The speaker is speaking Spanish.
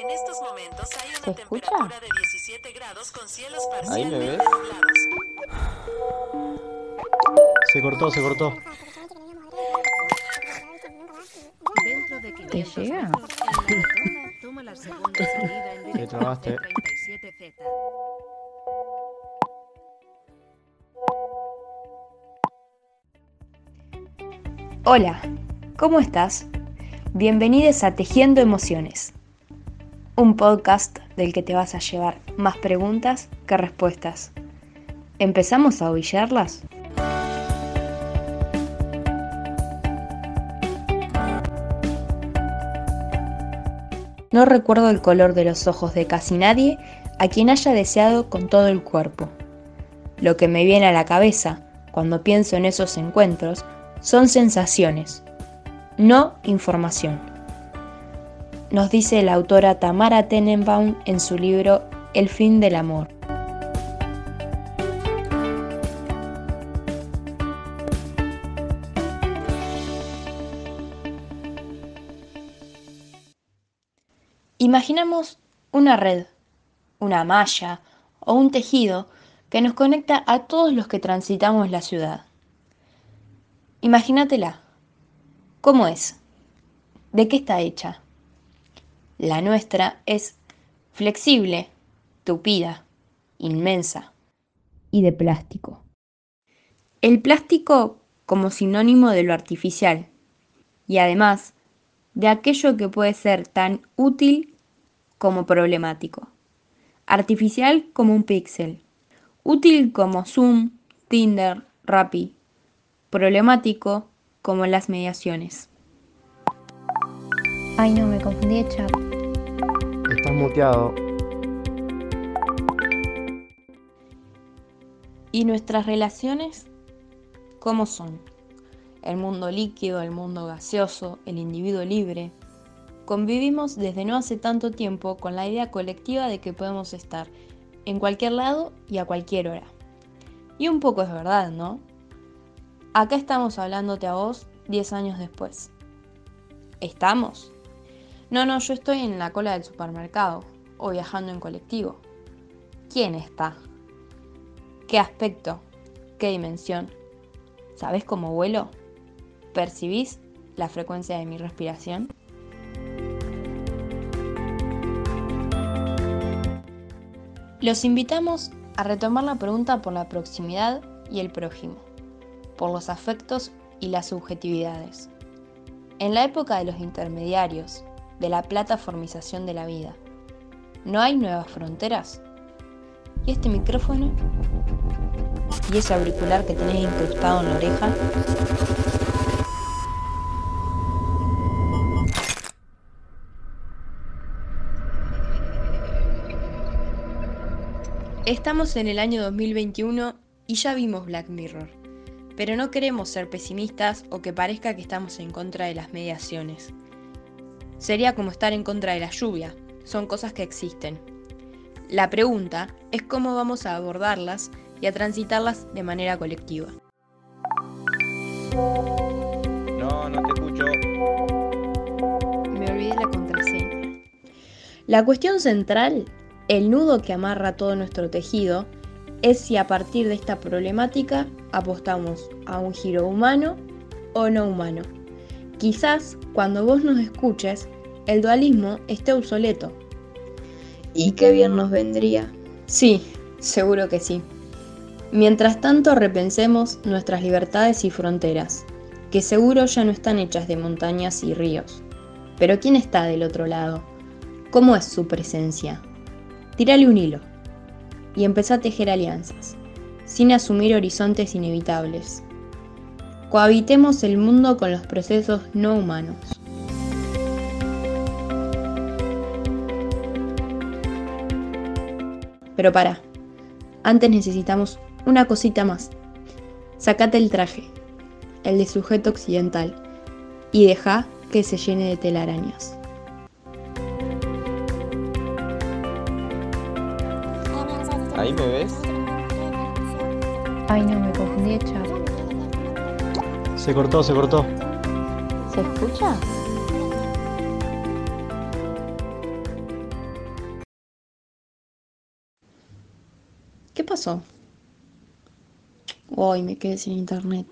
En estos momentos hay ¿Se una escucha? temperatura de 17 grados con cielos Ahí me parcialmente ves. nublados. Se cortó, se cortó. Dentro de 500 llega? metros, en la rotonda, toma la segunda salida en dirección trabaste. de 37Z. Hola, ¿cómo estás? Bienvenidos a Tejiendo Emociones, un podcast del que te vas a llevar más preguntas que respuestas. ¿Empezamos a ovillarlas? No recuerdo el color de los ojos de casi nadie a quien haya deseado con todo el cuerpo. Lo que me viene a la cabeza cuando pienso en esos encuentros son sensaciones, no información. Nos dice la autora Tamara Tenenbaum en su libro El fin del amor. Imaginamos una red, una malla o un tejido que nos conecta a todos los que transitamos la ciudad. Imagínatela. ¿Cómo es? ¿De qué está hecha? La nuestra es flexible, tupida, inmensa y de plástico. El plástico como sinónimo de lo artificial y además de aquello que puede ser tan útil como problemático. Artificial como un píxel, útil como Zoom, Tinder, Rappi, problemático como las mediaciones. Ay, no, me confundí de chat. Estás muteado. ¿Y nuestras relaciones cómo son? El mundo líquido, el mundo gaseoso, el individuo libre. Convivimos desde no hace tanto tiempo con la idea colectiva de que podemos estar en cualquier lado y a cualquier hora. Y un poco es verdad, ¿no? Acá estamos hablándote a vos 10 años después. ¿Estamos? No, no, yo estoy en la cola del supermercado o viajando en colectivo. ¿Quién está? ¿Qué aspecto? ¿Qué dimensión? ¿Sabes cómo vuelo? ¿Percibís la frecuencia de mi respiración? Los invitamos a retomar la pregunta por la proximidad y el prójimo, por los afectos y las subjetividades. En la época de los intermediarios, de la plataformización de la vida, ¿no hay nuevas fronteras? ¿Y este micrófono? ¿Y ese auricular que tenés incrustado en la oreja? Estamos en el año 2021 y ya vimos Black Mirror, pero no queremos ser pesimistas o que parezca que estamos en contra de las mediaciones. Sería como estar en contra de la lluvia, son cosas que existen. La pregunta es cómo vamos a abordarlas y a transitarlas de manera colectiva. No, no te escucho. Me olvidé la contraseña. La cuestión central, el nudo que amarra todo nuestro tejido, es si a partir de esta problemática apostamos a un giro humano o no humano. Quizás cuando vos nos escuches, el dualismo esté obsoleto. ¿Y qué bien nos vendría? Sí, seguro que sí. Mientras tanto repensemos nuestras libertades y fronteras, que seguro ya no están hechas de montañas y ríos. Pero ¿quién está del otro lado? ¿Cómo es su presencia? Tírale un hilo y empezá a tejer alianzas, sin asumir horizontes inevitables. Cohabitemos el mundo con los procesos no humanos. Pero para, antes necesitamos una cosita más. Sacate el traje, el de sujeto occidental, y deja que se llene de telarañas. ¿Ahí me ves? Ay, no, me confundí de chat. Se cortó, se cortó. ¿Se escucha? ¿Qué pasó? Hoy me quedé sin internet.